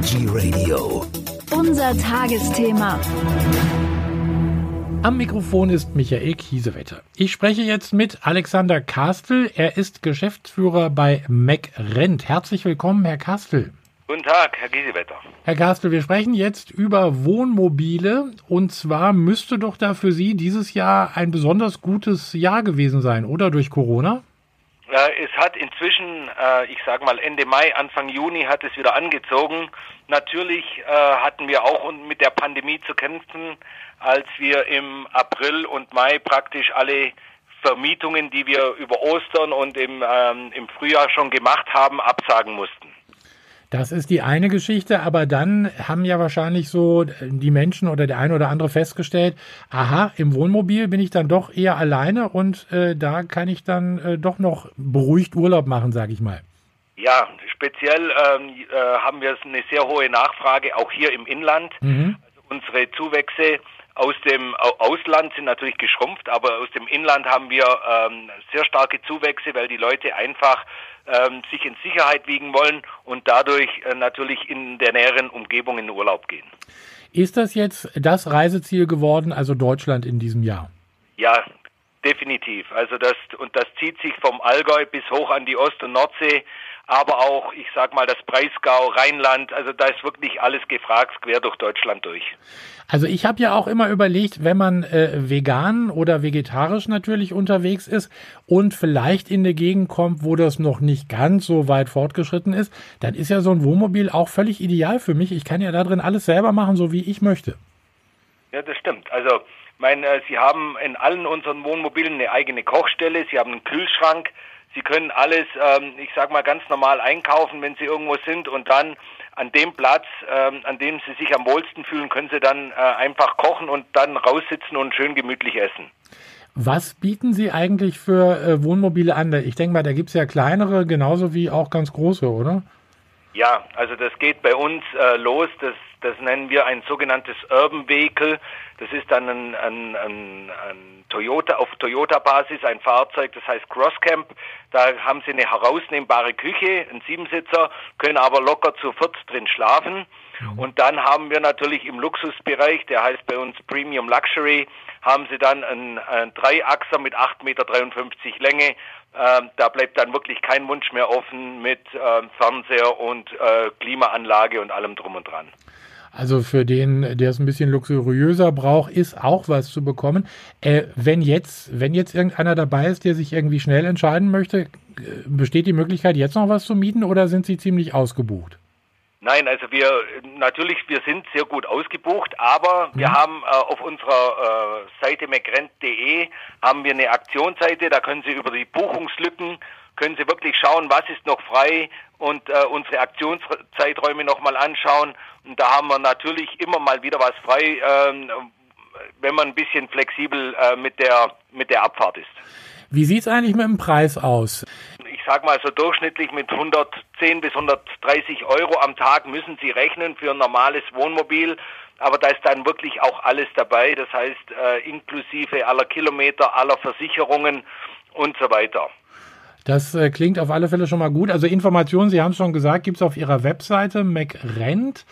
Energy Radio. Unser Tagesthema. Am Mikrofon ist Michael Kiesewetter. Ich spreche jetzt mit Alexander Kastel. Er ist Geschäftsführer bei MacRent. Herzlich willkommen, Herr Kastel. Guten Tag, Herr Giesewetter. Herr Kastel, wir sprechen jetzt über Wohnmobile. Und zwar müsste doch da für Sie dieses Jahr ein besonders gutes Jahr gewesen sein, oder durch Corona? Äh, es hat inzwischen, äh, ich sage mal Ende Mai, Anfang Juni hat es wieder angezogen. Natürlich äh, hatten wir auch mit der Pandemie zu kämpfen, als wir im April und Mai praktisch alle Vermietungen, die wir über Ostern und im, ähm, im Frühjahr schon gemacht haben, absagen mussten. Das ist die eine Geschichte, aber dann haben ja wahrscheinlich so die Menschen oder der eine oder andere festgestellt, aha, im Wohnmobil bin ich dann doch eher alleine und äh, da kann ich dann äh, doch noch beruhigt Urlaub machen, sage ich mal. Ja, speziell ähm, äh, haben wir eine sehr hohe Nachfrage, auch hier im Inland. Mhm. Also unsere Zuwächse aus dem Ausland sind natürlich geschrumpft, aber aus dem Inland haben wir ähm, sehr starke Zuwächse, weil die Leute einfach ähm, sich in Sicherheit wiegen wollen und dadurch äh, natürlich in der näheren Umgebung in den Urlaub gehen. Ist das jetzt das Reiseziel geworden, also Deutschland in diesem Jahr? Ja, definitiv. Also das und das zieht sich vom Allgäu bis hoch an die Ost- und Nordsee aber auch, ich sag mal, das Breisgau, Rheinland, also da ist wirklich alles gefragt, quer durch Deutschland durch. Also ich habe ja auch immer überlegt, wenn man äh, vegan oder vegetarisch natürlich unterwegs ist und vielleicht in eine Gegend kommt, wo das noch nicht ganz so weit fortgeschritten ist, dann ist ja so ein Wohnmobil auch völlig ideal für mich. Ich kann ja da drin alles selber machen, so wie ich möchte. Ja, das stimmt. Also, mein, äh, Sie haben in allen unseren Wohnmobilen eine eigene Kochstelle, Sie haben einen Kühlschrank, Sie können alles, ähm, ich sag mal, ganz normal einkaufen, wenn Sie irgendwo sind und dann an dem Platz, ähm, an dem Sie sich am wohlsten fühlen, können Sie dann äh, einfach kochen und dann raussitzen und schön gemütlich essen. Was bieten Sie eigentlich für äh, Wohnmobile an? Ich denke mal, da gibt es ja kleinere, genauso wie auch ganz große, oder? Ja, also das geht bei uns äh, los. Das, das nennen wir ein sogenanntes Urban Vehicle. Das ist dann ein, ein, ein, ein Toyota auf Toyota-Basis ein Fahrzeug, das heißt Crosscamp. Da haben Sie eine herausnehmbare Küche, einen Siebensitzer, können aber locker zu viert drin schlafen. Mhm. Und dann haben wir natürlich im Luxusbereich, der heißt bei uns Premium Luxury, haben Sie dann einen, einen Dreiachser mit 8,53 Meter Länge. Ähm, da bleibt dann wirklich kein Wunsch mehr offen mit ähm, Fernseher und äh, Klimaanlage und allem drum und dran. Also für den, der es ein bisschen luxuriöser braucht, ist auch was zu bekommen. Äh, wenn jetzt, wenn jetzt irgendeiner dabei ist, der sich irgendwie schnell entscheiden möchte, äh, besteht die Möglichkeit, jetzt noch was zu mieten oder sind Sie ziemlich ausgebucht? Nein, also wir natürlich, wir sind sehr gut ausgebucht, aber wir mhm. haben äh, auf unserer äh, Seite macrent.de haben wir eine Aktionsseite, da können Sie über die Buchungslücken können Sie wirklich schauen, was ist noch frei und äh, unsere Aktionszeiträume nochmal anschauen. Und da haben wir natürlich immer mal wieder was frei, ähm, wenn man ein bisschen flexibel äh, mit der mit der Abfahrt ist. Wie sieht es eigentlich mit dem Preis aus? Sage mal so durchschnittlich mit 110 bis 130 Euro am Tag müssen Sie rechnen für ein normales Wohnmobil. Aber da ist dann wirklich auch alles dabei. Das heißt, äh, inklusive aller Kilometer, aller Versicherungen und so weiter. Das äh, klingt auf alle Fälle schon mal gut. Also Informationen, Sie haben es schon gesagt, gibt es auf Ihrer Webseite macrent.de.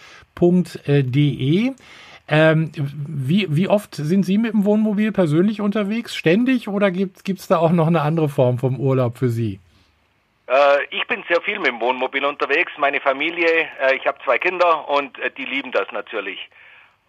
Ähm, wie, wie oft sind Sie mit dem Wohnmobil persönlich unterwegs? Ständig oder gibt es da auch noch eine andere Form vom Urlaub für Sie? Äh, ich bin sehr viel mit dem Wohnmobil unterwegs. Meine Familie, äh, ich habe zwei Kinder und äh, die lieben das natürlich.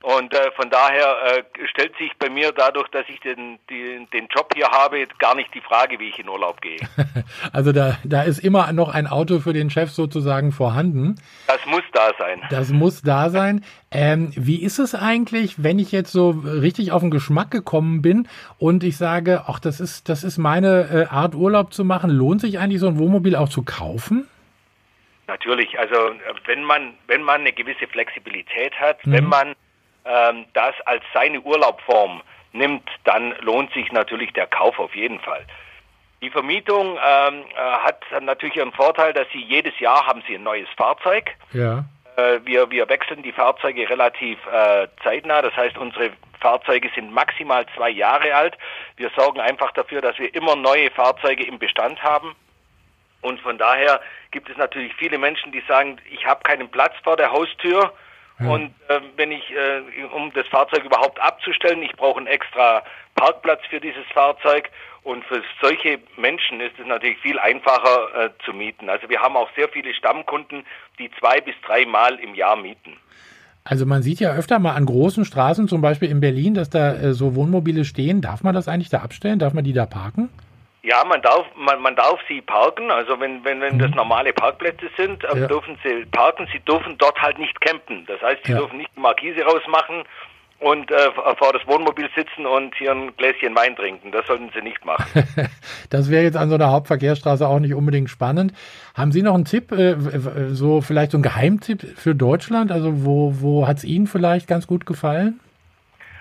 Und äh, von daher äh, stellt sich bei mir dadurch, dass ich den, den, den Job hier habe, gar nicht die Frage, wie ich in Urlaub gehe. also da, da ist immer noch ein Auto für den Chef sozusagen vorhanden. Das muss da sein. Das muss da sein. Ähm, wie ist es eigentlich, wenn ich jetzt so richtig auf den Geschmack gekommen bin und ich sage, ach, das ist, das ist meine äh, Art Urlaub zu machen, lohnt sich eigentlich so ein Wohnmobil auch zu kaufen? Natürlich, also wenn man, wenn man eine gewisse Flexibilität hat, mhm. wenn man das als seine Urlaubform nimmt, dann lohnt sich natürlich der Kauf auf jeden Fall. Die Vermietung ähm, äh, hat natürlich einen Vorteil, dass Sie jedes Jahr haben Sie ein neues Fahrzeug. Ja. Äh, wir, wir wechseln die Fahrzeuge relativ äh, zeitnah. Das heißt, unsere Fahrzeuge sind maximal zwei Jahre alt. Wir sorgen einfach dafür, dass wir immer neue Fahrzeuge im Bestand haben. Und von daher gibt es natürlich viele Menschen, die sagen, ich habe keinen Platz vor der Haustür. Ja. Und äh, wenn ich, äh, um das Fahrzeug überhaupt abzustellen, ich brauche einen extra Parkplatz für dieses Fahrzeug. Und für solche Menschen ist es natürlich viel einfacher äh, zu mieten. Also wir haben auch sehr viele Stammkunden, die zwei bis drei Mal im Jahr mieten. Also man sieht ja öfter mal an großen Straßen, zum Beispiel in Berlin, dass da äh, so Wohnmobile stehen. Darf man das eigentlich da abstellen? Darf man die da parken? Ja, man darf, man, man darf sie parken. Also wenn, wenn, wenn das mhm. normale Parkplätze sind, äh, ja. dürfen sie parken. Sie dürfen dort halt nicht campen. Das heißt, sie ja. dürfen nicht die Markise rausmachen und äh, vor das Wohnmobil sitzen und hier ein Gläschen Wein trinken. Das sollten sie nicht machen. das wäre jetzt an so einer Hauptverkehrsstraße auch nicht unbedingt spannend. Haben Sie noch einen Tipp, äh, so vielleicht so ein Geheimtipp für Deutschland? Also wo, wo hat es Ihnen vielleicht ganz gut gefallen?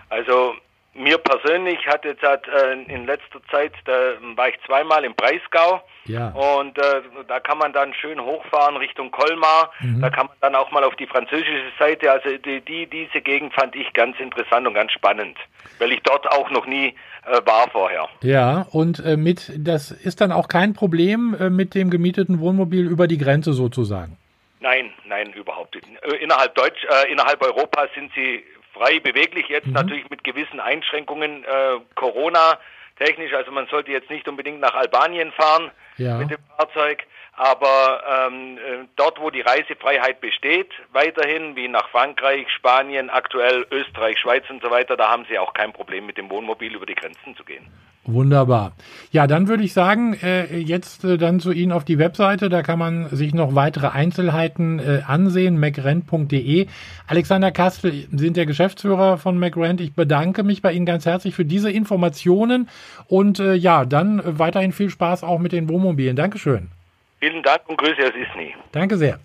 Also mir persönlich hat jetzt halt, äh, in letzter Zeit, da war ich zweimal im Breisgau ja. und äh, da kann man dann schön hochfahren Richtung Colmar. Mhm. Da kann man dann auch mal auf die französische Seite. Also die, die, diese Gegend fand ich ganz interessant und ganz spannend, weil ich dort auch noch nie äh, war vorher. Ja, und äh, mit das ist dann auch kein Problem äh, mit dem gemieteten Wohnmobil über die Grenze sozusagen. Nein, nein, überhaupt nicht. Äh, innerhalb Deutsch, äh, innerhalb Europas sind sie frei beweglich, jetzt mhm. natürlich mit gewissen Einschränkungen äh, Corona technisch. Also man sollte jetzt nicht unbedingt nach Albanien fahren ja. mit dem Fahrzeug, aber ähm, äh, dort, wo die Reisefreiheit besteht, weiterhin wie nach Frankreich, Spanien, aktuell Österreich, Schweiz und so weiter, da haben sie auch kein Problem mit dem Wohnmobil über die Grenzen zu gehen. Wunderbar. Ja, dann würde ich sagen, äh, jetzt äh, dann zu Ihnen auf die Webseite. Da kann man sich noch weitere Einzelheiten äh, ansehen, macrent.de. Alexander Kastel sind der Geschäftsführer von MacRent. Ich bedanke mich bei Ihnen ganz herzlich für diese Informationen und äh, ja, dann weiterhin viel Spaß auch mit den Wohnmobilen. Dankeschön. Vielen Dank und Grüße aus Isny. Danke sehr.